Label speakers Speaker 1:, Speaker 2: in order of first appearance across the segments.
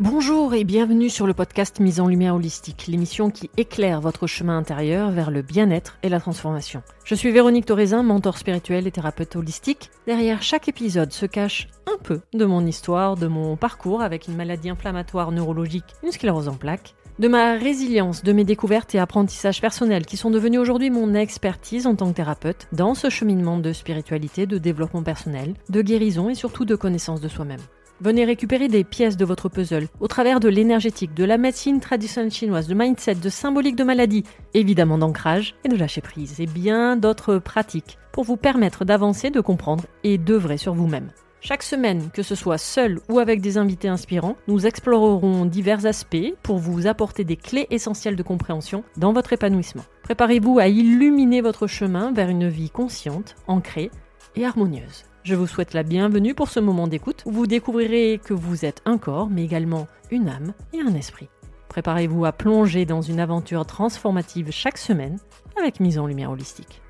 Speaker 1: Bonjour et bienvenue sur le podcast Mise en Lumière Holistique, l'émission qui éclaire votre chemin intérieur vers le bien-être et la transformation. Je suis Véronique Thorezin, mentor spirituel et thérapeute holistique. Derrière chaque épisode se cache un peu de mon histoire, de mon parcours avec une maladie inflammatoire neurologique, une sclérose en plaques, de ma résilience, de mes découvertes et apprentissages personnels qui sont devenus aujourd'hui mon expertise en tant que thérapeute dans ce cheminement de spiritualité, de développement personnel, de guérison et surtout de connaissance de soi-même. Venez récupérer des pièces de votre puzzle au travers de l'énergétique, de la médecine traditionnelle chinoise, de mindset, de symbolique de maladie, évidemment d'ancrage et de lâcher prise, et bien d'autres pratiques pour vous permettre d'avancer, de comprendre et d'œuvrer sur vous-même. Chaque semaine, que ce soit seul ou avec des invités inspirants, nous explorerons divers aspects pour vous apporter des clés essentielles de compréhension dans votre épanouissement. Préparez-vous à illuminer votre chemin vers une vie consciente, ancrée et harmonieuse. Je vous souhaite la bienvenue pour ce moment d'écoute où vous découvrirez que vous êtes un corps, mais également une âme et un esprit. Préparez-vous à plonger dans une aventure transformative chaque semaine avec mise en lumière holistique.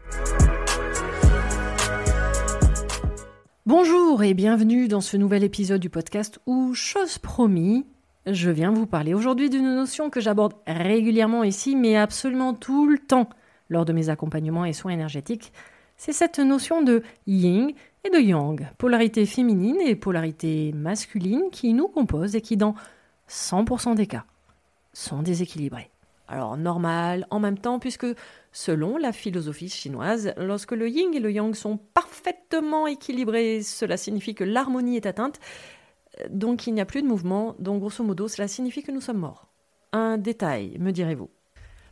Speaker 1: Bonjour et bienvenue dans ce nouvel épisode du podcast où, chose promis, je viens vous parler aujourd'hui d'une notion que j'aborde régulièrement ici, mais absolument tout le temps lors de mes accompagnements et soins énergétiques. C'est cette notion de yin et de yang, polarité féminine et polarité masculine qui nous composent et qui, dans 100% des cas, sont déséquilibrées. Alors normal en même temps, puisque selon la philosophie chinoise, lorsque le yin et le yang sont parfaitement équilibrés, cela signifie que l'harmonie est atteinte, donc il n'y a plus de mouvement, donc grosso modo cela signifie que nous sommes morts. Un détail, me direz-vous?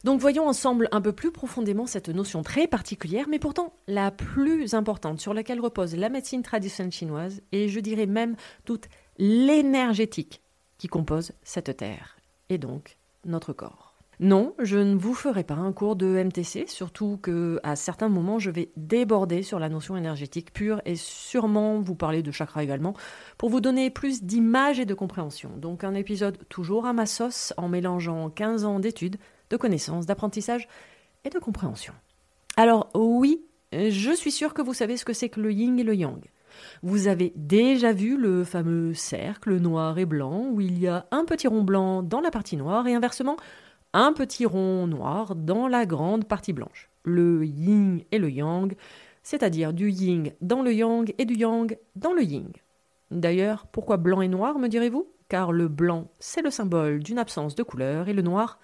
Speaker 1: Donc voyons ensemble un peu plus profondément cette notion très particulière, mais pourtant la plus importante sur laquelle repose la médecine traditionnelle chinoise, et je dirais même toute l'énergétique qui compose cette terre, et donc notre corps. Non, je ne vous ferai pas un cours de MTC, surtout que à certains moments je vais déborder sur la notion énergétique pure et sûrement vous parler de chakra également pour vous donner plus d'images et de compréhension. Donc un épisode toujours à ma sauce en mélangeant 15 ans d'études de connaissances, d'apprentissage et de compréhension. Alors oui, je suis sûre que vous savez ce que c'est que le yin et le yang. Vous avez déjà vu le fameux cercle noir et blanc où il y a un petit rond blanc dans la partie noire et inversement un petit rond noir dans la grande partie blanche. Le yin et le yang, c'est-à-dire du yin dans le yang et du yang dans le yin. D'ailleurs, pourquoi blanc et noir, me direz-vous? Car le blanc, c'est le symbole d'une absence de couleur et le noir,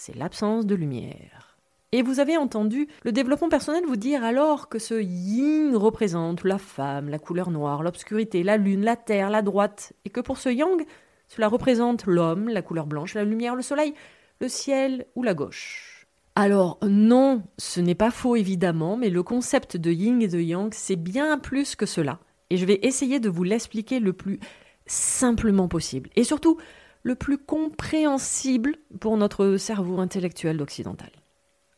Speaker 1: c'est l'absence de lumière. Et vous avez entendu le développement personnel vous dire alors que ce yin représente la femme, la couleur noire, l'obscurité, la lune, la terre, la droite, et que pour ce yang, cela représente l'homme, la couleur blanche, la lumière, le soleil, le ciel ou la gauche. Alors non, ce n'est pas faux évidemment, mais le concept de yin et de yang, c'est bien plus que cela. Et je vais essayer de vous l'expliquer le plus simplement possible. Et surtout, le plus compréhensible pour notre cerveau intellectuel occidental.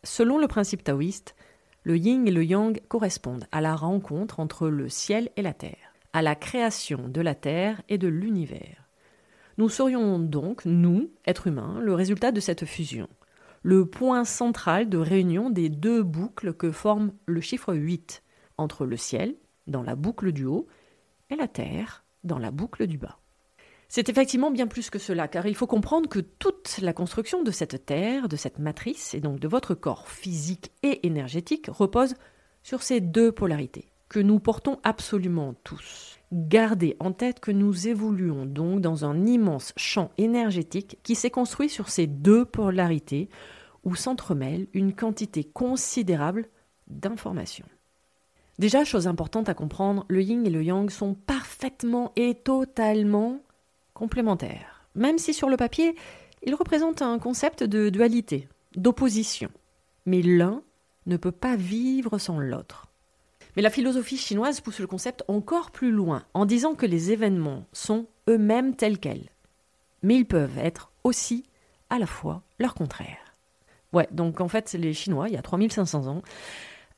Speaker 1: Selon le principe taoïste, le yin et le yang correspondent à la rencontre entre le ciel et la terre, à la création de la terre et de l'univers. Nous serions donc, nous, êtres humains, le résultat de cette fusion, le point central de réunion des deux boucles que forme le chiffre 8, entre le ciel, dans la boucle du haut, et la terre, dans la boucle du bas. C'est effectivement bien plus que cela, car il faut comprendre que toute la construction de cette Terre, de cette matrice, et donc de votre corps physique et énergétique, repose sur ces deux polarités, que nous portons absolument tous. Gardez en tête que nous évoluons donc dans un immense champ énergétique qui s'est construit sur ces deux polarités, où s'entremêle une quantité considérable d'informations. Déjà, chose importante à comprendre, le yin et le yang sont parfaitement et totalement complémentaires, même si sur le papier, ils représentent un concept de dualité, d'opposition. Mais l'un ne peut pas vivre sans l'autre. Mais la philosophie chinoise pousse le concept encore plus loin en disant que les événements sont eux-mêmes tels quels. Mais ils peuvent être aussi à la fois leur contraire. Ouais, donc en fait, les Chinois, il y a 3500 ans,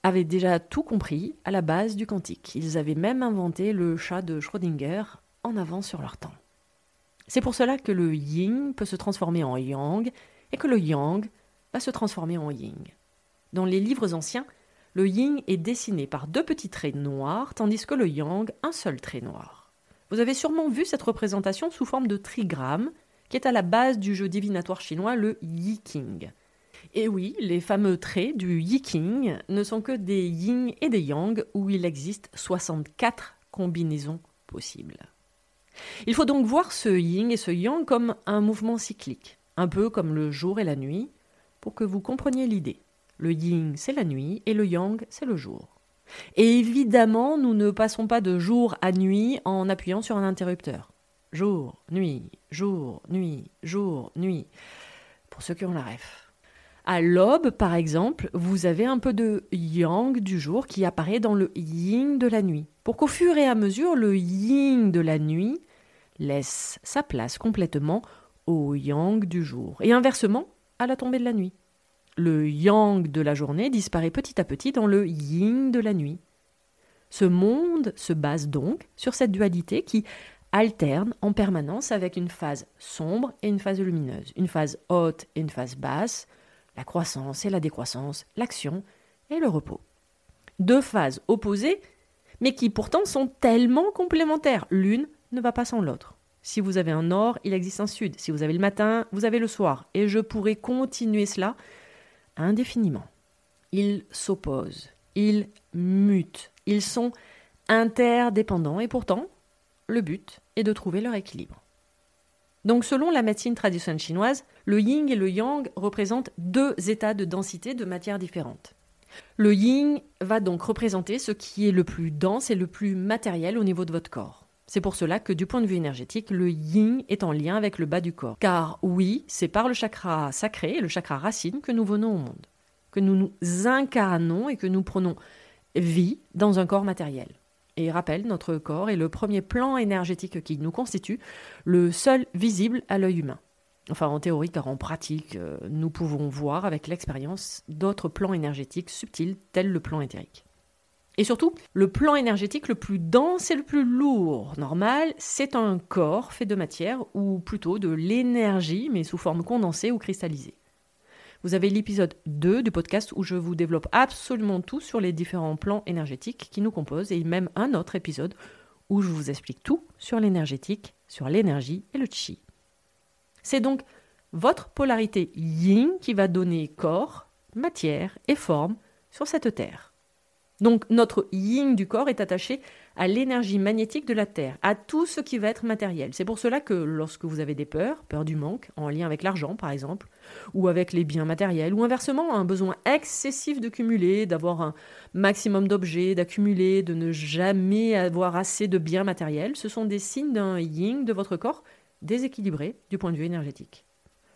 Speaker 1: avaient déjà tout compris à la base du quantique. Ils avaient même inventé le chat de Schrödinger en avance sur leur temps. C'est pour cela que le yin peut se transformer en yang et que le yang va se transformer en yin. Dans les livres anciens, le yin est dessiné par deux petits traits noirs, tandis que le yang, un seul trait noir. Vous avez sûrement vu cette représentation sous forme de trigramme, qui est à la base du jeu divinatoire chinois, le Yi King. Et oui, les fameux traits du Yi King ne sont que des yin et des yang, où il existe 64 combinaisons possibles. Il faut donc voir ce yin et ce yang comme un mouvement cyclique, un peu comme le jour et la nuit, pour que vous compreniez l'idée. Le yin, c'est la nuit, et le yang, c'est le jour. Et évidemment, nous ne passons pas de jour à nuit en appuyant sur un interrupteur. Jour, nuit, jour, nuit, jour, nuit. Pour ceux qui ont la ref. À l'aube, par exemple, vous avez un peu de yang du jour qui apparaît dans le yin de la nuit. Pour qu'au fur et à mesure, le yin de la nuit laisse sa place complètement au yang du jour. Et inversement, à la tombée de la nuit. Le yang de la journée disparaît petit à petit dans le yin de la nuit. Ce monde se base donc sur cette dualité qui alterne en permanence avec une phase sombre et une phase lumineuse, une phase haute et une phase basse, la croissance et la décroissance, l'action et le repos. Deux phases opposées, mais qui pourtant sont tellement complémentaires. L'une ne va pas sans l'autre. Si vous avez un nord, il existe un sud. Si vous avez le matin, vous avez le soir. Et je pourrais continuer cela indéfiniment. Ils s'opposent, ils mutent, ils sont interdépendants et pourtant, le but est de trouver leur équilibre. Donc selon la médecine traditionnelle chinoise, le yin et le yang représentent deux états de densité de matière différentes. Le yin va donc représenter ce qui est le plus dense et le plus matériel au niveau de votre corps. C'est pour cela que du point de vue énergétique, le yin est en lien avec le bas du corps. Car oui, c'est par le chakra sacré, le chakra racine, que nous venons au monde, que nous nous incarnons et que nous prenons vie dans un corps matériel. Et rappelle, notre corps est le premier plan énergétique qui nous constitue, le seul visible à l'œil humain. Enfin, en théorie, car en pratique, euh, nous pouvons voir avec l'expérience d'autres plans énergétiques subtils, tels le plan éthérique. Et surtout, le plan énergétique le plus dense et le plus lourd normal, c'est un corps fait de matière, ou plutôt de l'énergie, mais sous forme condensée ou cristallisée. Vous avez l'épisode 2 du podcast où je vous développe absolument tout sur les différents plans énergétiques qui nous composent, et même un autre épisode où je vous explique tout sur l'énergétique, sur l'énergie et le chi. C'est donc votre polarité yin qui va donner corps, matière et forme sur cette terre. Donc notre yin du corps est attaché à l'énergie magnétique de la Terre, à tout ce qui va être matériel. C'est pour cela que lorsque vous avez des peurs, peur du manque, en lien avec l'argent par exemple, ou avec les biens matériels, ou inversement un besoin excessif de cumuler, d'avoir un maximum d'objets, d'accumuler, de ne jamais avoir assez de biens matériels, ce sont des signes d'un yin de votre corps déséquilibré du point de vue énergétique.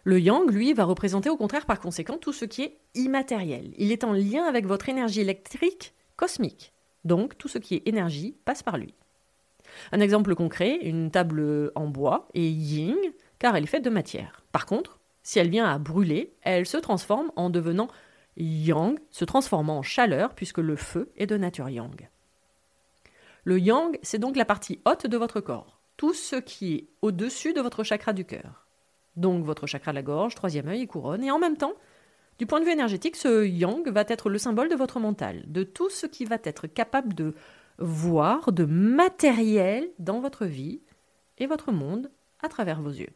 Speaker 1: Le yang, lui, va représenter au contraire par conséquent tout ce qui est immatériel. Il est en lien avec votre énergie électrique cosmique. Donc tout ce qui est énergie passe par lui. Un exemple concret, une table en bois est yin car elle est faite de matière. Par contre, si elle vient à brûler, elle se transforme en devenant yang, se transformant en chaleur puisque le feu est de nature yang. Le yang, c'est donc la partie haute de votre corps, tout ce qui est au-dessus de votre chakra du cœur. Donc votre chakra de la gorge, troisième œil et couronne, et en même temps, du point de vue énergétique, ce yang va être le symbole de votre mental, de tout ce qui va être capable de voir, de matériel dans votre vie et votre monde à travers vos yeux.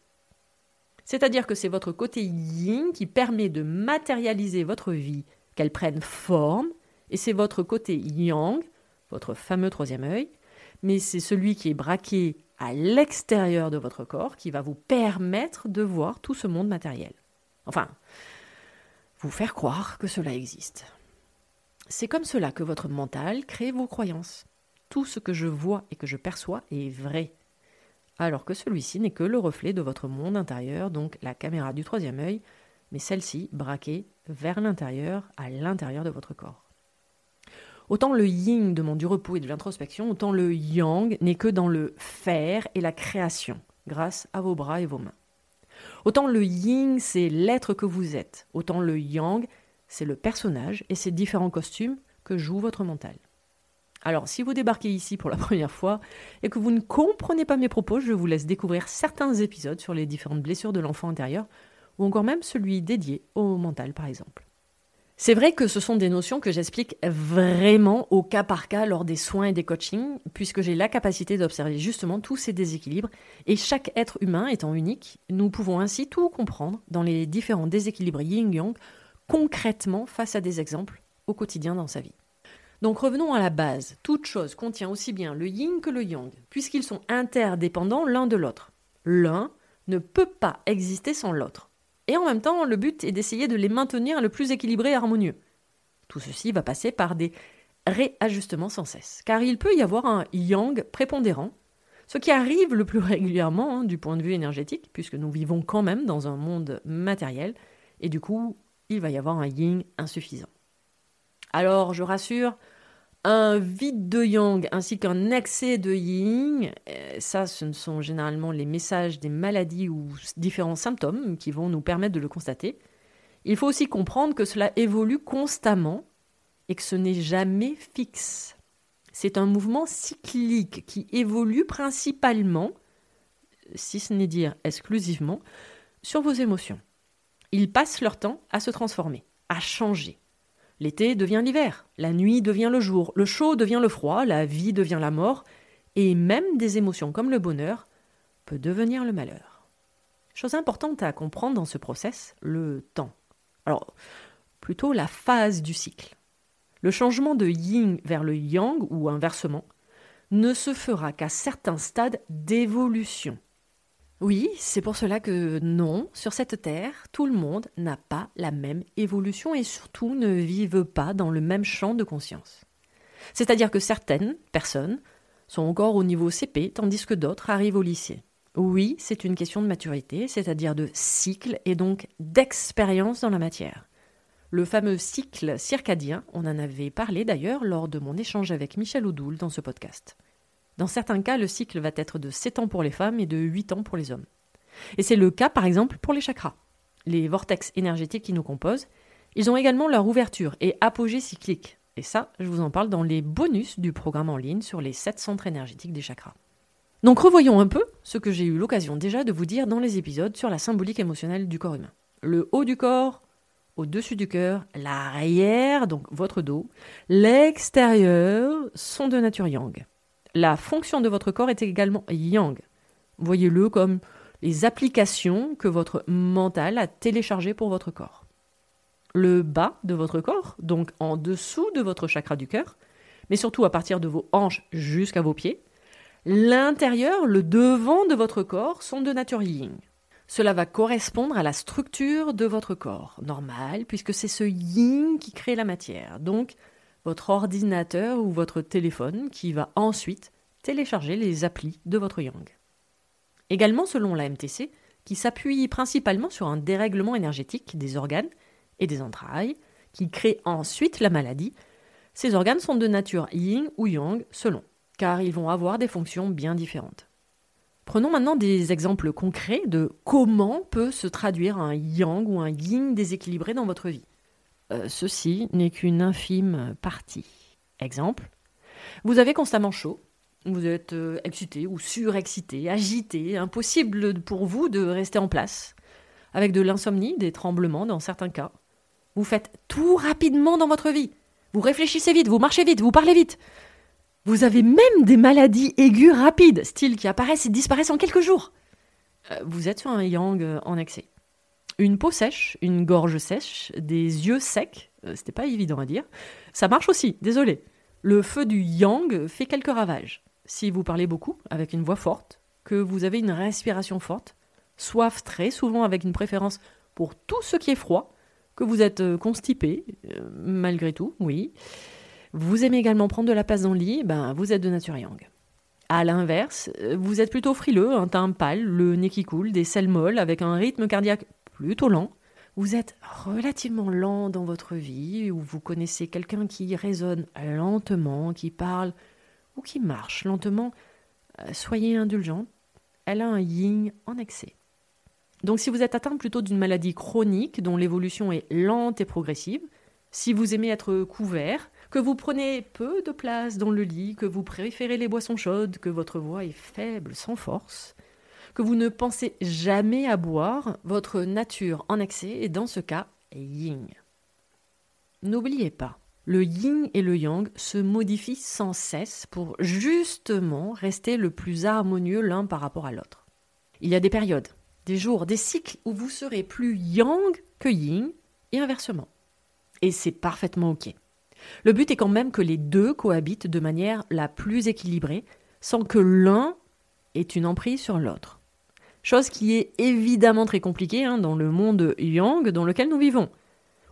Speaker 1: C'est-à-dire que c'est votre côté yin qui permet de matérialiser votre vie, qu'elle prenne forme, et c'est votre côté yang, votre fameux troisième œil, mais c'est celui qui est braqué à l'extérieur de votre corps qui va vous permettre de voir tout ce monde matériel. Enfin, vous faire croire que cela existe. C'est comme cela que votre mental crée vos croyances. Tout ce que je vois et que je perçois est vrai, alors que celui-ci n'est que le reflet de votre monde intérieur, donc la caméra du troisième œil, mais celle-ci braquée vers l'intérieur, à l'intérieur de votre corps. Autant le yin demande du repos et de l'introspection, autant le yang n'est que dans le faire et la création, grâce à vos bras et vos mains. Autant le yin, c'est l'être que vous êtes, autant le yang, c'est le personnage et ses différents costumes que joue votre mental. Alors, si vous débarquez ici pour la première fois et que vous ne comprenez pas mes propos, je vous laisse découvrir certains épisodes sur les différentes blessures de l'enfant intérieur, ou encore même celui dédié au mental, par exemple. C'est vrai que ce sont des notions que j'explique vraiment au cas par cas lors des soins et des coachings, puisque j'ai la capacité d'observer justement tous ces déséquilibres, et chaque être humain étant unique, nous pouvons ainsi tout comprendre dans les différents déséquilibres yin-yang, concrètement face à des exemples au quotidien dans sa vie. Donc revenons à la base. Toute chose contient aussi bien le yin que le yang, puisqu'ils sont interdépendants l'un de l'autre. L'un ne peut pas exister sans l'autre. Et en même temps, le but est d'essayer de les maintenir le plus équilibrés et harmonieux. Tout ceci va passer par des réajustements sans cesse, car il peut y avoir un yang prépondérant, ce qui arrive le plus régulièrement hein, du point de vue énergétique, puisque nous vivons quand même dans un monde matériel, et du coup, il va y avoir un yin insuffisant. Alors, je rassure, un vide de yang ainsi qu'un excès de yin, euh, ça ce ne sont généralement les messages des maladies ou différents symptômes qui vont nous permettre de le constater. Il faut aussi comprendre que cela évolue constamment et que ce n'est jamais fixe. C'est un mouvement cyclique qui évolue principalement, si ce n'est dire exclusivement, sur vos émotions. Ils passent leur temps à se transformer, à changer. L'été devient l'hiver, la nuit devient le jour, le chaud devient le froid, la vie devient la mort, et même des émotions comme le bonheur peut devenir le malheur. Chose importante à comprendre dans ce process, le temps. Alors, plutôt la phase du cycle. Le changement de yin vers le yang, ou inversement, ne se fera qu'à certains stades d'évolution. Oui, c'est pour cela que non, sur cette terre, tout le monde n'a pas la même évolution et surtout ne vive pas dans le même champ de conscience. C'est-à-dire que certaines personnes sont encore au niveau CP tandis que d'autres arrivent au lycée. Oui, c'est une question de maturité, c'est-à-dire de cycle et donc d'expérience dans la matière. Le fameux cycle circadien, on en avait parlé d'ailleurs lors de mon échange avec Michel Oudoul dans ce podcast. Dans certains cas, le cycle va être de 7 ans pour les femmes et de 8 ans pour les hommes. Et c'est le cas par exemple pour les chakras. Les vortex énergétiques qui nous composent, ils ont également leur ouverture et apogée cyclique. Et ça, je vous en parle dans les bonus du programme en ligne sur les 7 centres énergétiques des chakras. Donc revoyons un peu ce que j'ai eu l'occasion déjà de vous dire dans les épisodes sur la symbolique émotionnelle du corps humain. Le haut du corps, au-dessus du cœur, l'arrière, donc votre dos, l'extérieur sont de nature yang. La fonction de votre corps est également yang. Voyez-le comme les applications que votre mental a téléchargées pour votre corps. Le bas de votre corps, donc en dessous de votre chakra du cœur, mais surtout à partir de vos hanches jusqu'à vos pieds. L'intérieur, le devant de votre corps sont de nature yin. Cela va correspondre à la structure de votre corps, normal, puisque c'est ce yin qui crée la matière. Donc, votre ordinateur ou votre téléphone qui va ensuite télécharger les applis de votre Yang. Également selon la MTC, qui s'appuie principalement sur un dérèglement énergétique des organes et des entrailles, qui crée ensuite la maladie, ces organes sont de nature yin ou yang selon, car ils vont avoir des fonctions bien différentes. Prenons maintenant des exemples concrets de comment peut se traduire un yang ou un yin déséquilibré dans votre vie. Euh, ceci n'est qu'une infime partie. Exemple, vous avez constamment chaud, vous êtes euh, excité ou surexcité, agité, impossible pour vous de rester en place, avec de l'insomnie, des tremblements dans certains cas. Vous faites tout rapidement dans votre vie. Vous réfléchissez vite, vous marchez vite, vous parlez vite. Vous avez même des maladies aiguës rapides, style qui apparaissent et disparaissent en quelques jours. Euh, vous êtes sur un yang en excès. Une peau sèche, une gorge sèche, des yeux secs, euh, c'était pas évident à dire. Ça marche aussi, désolé. Le feu du yang fait quelques ravages. Si vous parlez beaucoup, avec une voix forte, que vous avez une respiration forte, soif très souvent avec une préférence pour tout ce qui est froid, que vous êtes euh, constipé, euh, malgré tout, oui. Vous aimez également prendre de la place dans le lit, ben vous êtes de nature yang. À l'inverse, vous êtes plutôt frileux, un teint pâle, le nez qui coule, des selles molles, avec un rythme cardiaque plutôt lent, vous êtes relativement lent dans votre vie, ou vous connaissez quelqu'un qui raisonne lentement, qui parle ou qui marche lentement, euh, soyez indulgent, elle a un yin en excès. Donc si vous êtes atteint plutôt d'une maladie chronique dont l'évolution est lente et progressive, si vous aimez être couvert, que vous prenez peu de place dans le lit, que vous préférez les boissons chaudes, que votre voix est faible sans force, que vous ne pensez jamais à boire, votre nature en excès est dans ce cas yin. N'oubliez pas, le yin et le yang se modifient sans cesse pour justement rester le plus harmonieux l'un par rapport à l'autre. Il y a des périodes, des jours, des cycles où vous serez plus yang que yin et inversement. Et c'est parfaitement OK. Le but est quand même que les deux cohabitent de manière la plus équilibrée, sans que l'un ait une emprise sur l'autre. Chose qui est évidemment très compliquée hein, dans le monde yang dans lequel nous vivons,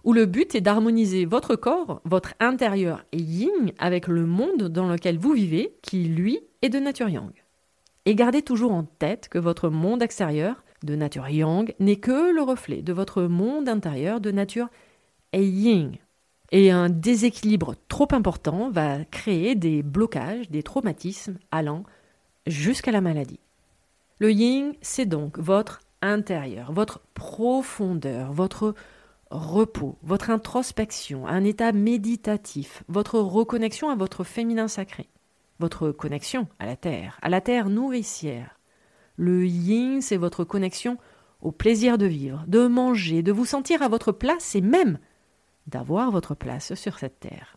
Speaker 1: où le but est d'harmoniser votre corps, votre intérieur et yin avec le monde dans lequel vous vivez, qui lui est de nature yang. Et gardez toujours en tête que votre monde extérieur, de nature yang, n'est que le reflet de votre monde intérieur de nature yin. Et un déséquilibre trop important va créer des blocages, des traumatismes allant jusqu'à la maladie. Le yin, c'est donc votre intérieur, votre profondeur, votre repos, votre introspection, un état méditatif, votre reconnexion à votre féminin sacré, votre connexion à la terre, à la terre nourricière. Le yin, c'est votre connexion au plaisir de vivre, de manger, de vous sentir à votre place et même d'avoir votre place sur cette terre.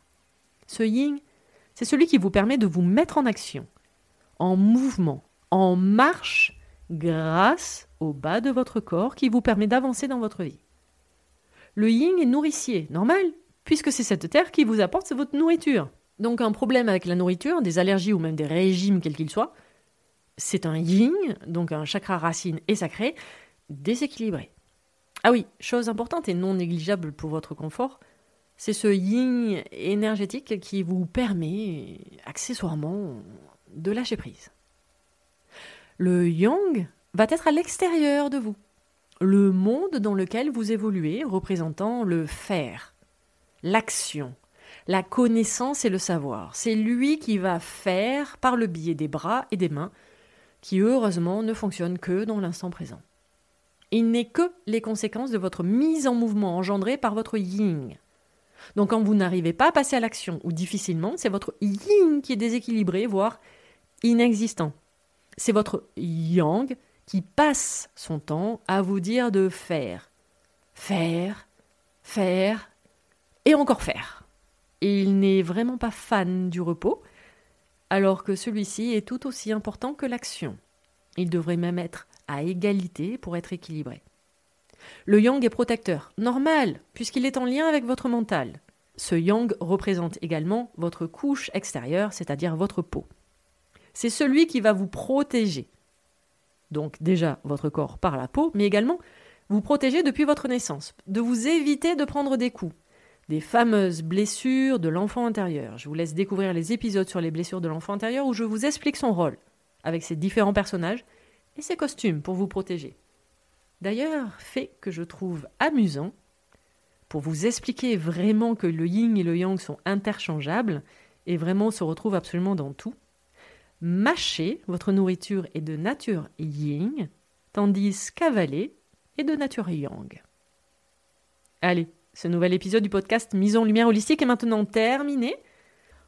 Speaker 1: Ce yin, c'est celui qui vous permet de vous mettre en action, en mouvement, en marche grâce au bas de votre corps qui vous permet d'avancer dans votre vie. Le yin est nourricier, normal, puisque c'est cette terre qui vous apporte votre nourriture. Donc un problème avec la nourriture, des allergies ou même des régimes quels qu'ils soient, c'est un yin, donc un chakra racine et sacré, déséquilibré. Ah oui, chose importante et non négligeable pour votre confort, c'est ce yin énergétique qui vous permet accessoirement de lâcher prise. Le yang va être à l'extérieur de vous, le monde dans lequel vous évoluez représentant le faire, l'action, la connaissance et le savoir. C'est lui qui va faire par le biais des bras et des mains, qui heureusement ne fonctionnent que dans l'instant présent. Il n'est que les conséquences de votre mise en mouvement engendrée par votre yin. Donc quand vous n'arrivez pas à passer à l'action ou difficilement, c'est votre yin qui est déséquilibré, voire inexistant c'est votre yang qui passe son temps à vous dire de faire, faire, faire et encore faire. il n'est vraiment pas fan du repos, alors que celui-ci est tout aussi important que l'action. Il devrait même être à égalité pour être équilibré. Le yang est protecteur, normal, puisqu'il est en lien avec votre mental. Ce yang représente également votre couche extérieure, c'est-à-dire votre peau c'est celui qui va vous protéger. Donc déjà votre corps par la peau, mais également vous protéger depuis votre naissance, de vous éviter de prendre des coups, des fameuses blessures de l'enfant intérieur. Je vous laisse découvrir les épisodes sur les blessures de l'enfant intérieur où je vous explique son rôle, avec ses différents personnages et ses costumes pour vous protéger. D'ailleurs, fait que je trouve amusant, pour vous expliquer vraiment que le yin et le yang sont interchangeables et vraiment se retrouvent absolument dans tout, mâcher, votre nourriture est de nature yin, tandis qu'avaler est de nature yang. Allez, ce nouvel épisode du podcast Mise en lumière holistique est maintenant terminé.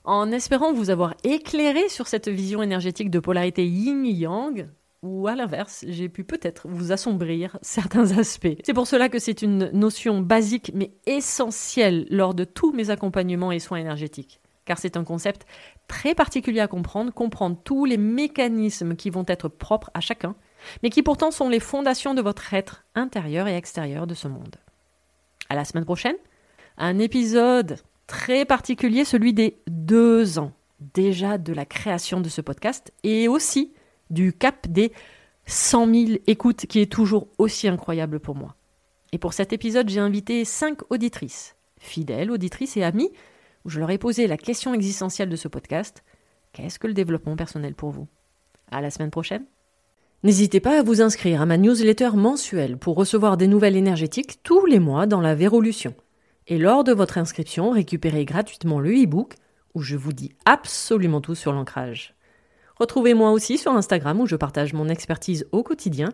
Speaker 1: En espérant vous avoir éclairé sur cette vision énergétique de polarité yin-yang, ou à l'inverse, j'ai pu peut-être vous assombrir certains aspects. C'est pour cela que c'est une notion basique mais essentielle lors de tous mes accompagnements et soins énergétiques car c'est un concept très particulier à comprendre, comprendre tous les mécanismes qui vont être propres à chacun, mais qui pourtant sont les fondations de votre être intérieur et extérieur de ce monde. À la semaine prochaine, un épisode très particulier, celui des deux ans déjà de la création de ce podcast et aussi du cap des 100 000 écoutes qui est toujours aussi incroyable pour moi. Et pour cet épisode, j'ai invité cinq auditrices, fidèles auditrices et amies, où je leur ai posé la question existentielle de ce podcast. Qu'est-ce que le développement personnel pour vous? À la semaine prochaine N'hésitez pas à vous inscrire à ma newsletter mensuelle pour recevoir des nouvelles énergétiques tous les mois dans la Vérolution. Et lors de votre inscription, récupérez gratuitement le e-book où je vous dis absolument tout sur l'ancrage. Retrouvez-moi aussi sur Instagram où je partage mon expertise au quotidien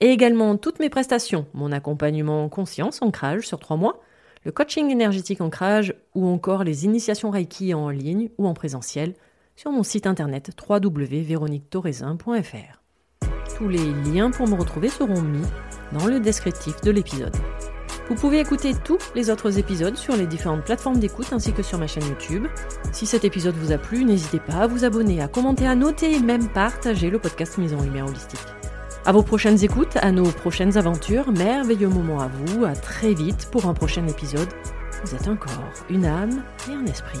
Speaker 1: et également toutes mes prestations, mon accompagnement conscience ancrage sur trois mois, le coaching énergétique ancrage ou encore les initiations Reiki en ligne ou en présentiel sur mon site internet www.véroniquetorezin.fr. Tous les liens pour me retrouver seront mis dans le descriptif de l'épisode. Vous pouvez écouter tous les autres épisodes sur les différentes plateformes d'écoute ainsi que sur ma chaîne YouTube. Si cet épisode vous a plu, n'hésitez pas à vous abonner, à commenter, à noter et même partager le podcast Mise en Lumière Holistique. À vos prochaines écoutes, à nos prochaines aventures, merveilleux moment à vous, à très vite pour un prochain épisode. Vous êtes un corps, une âme et un esprit.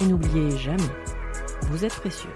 Speaker 1: Et n'oubliez jamais, vous êtes précieux.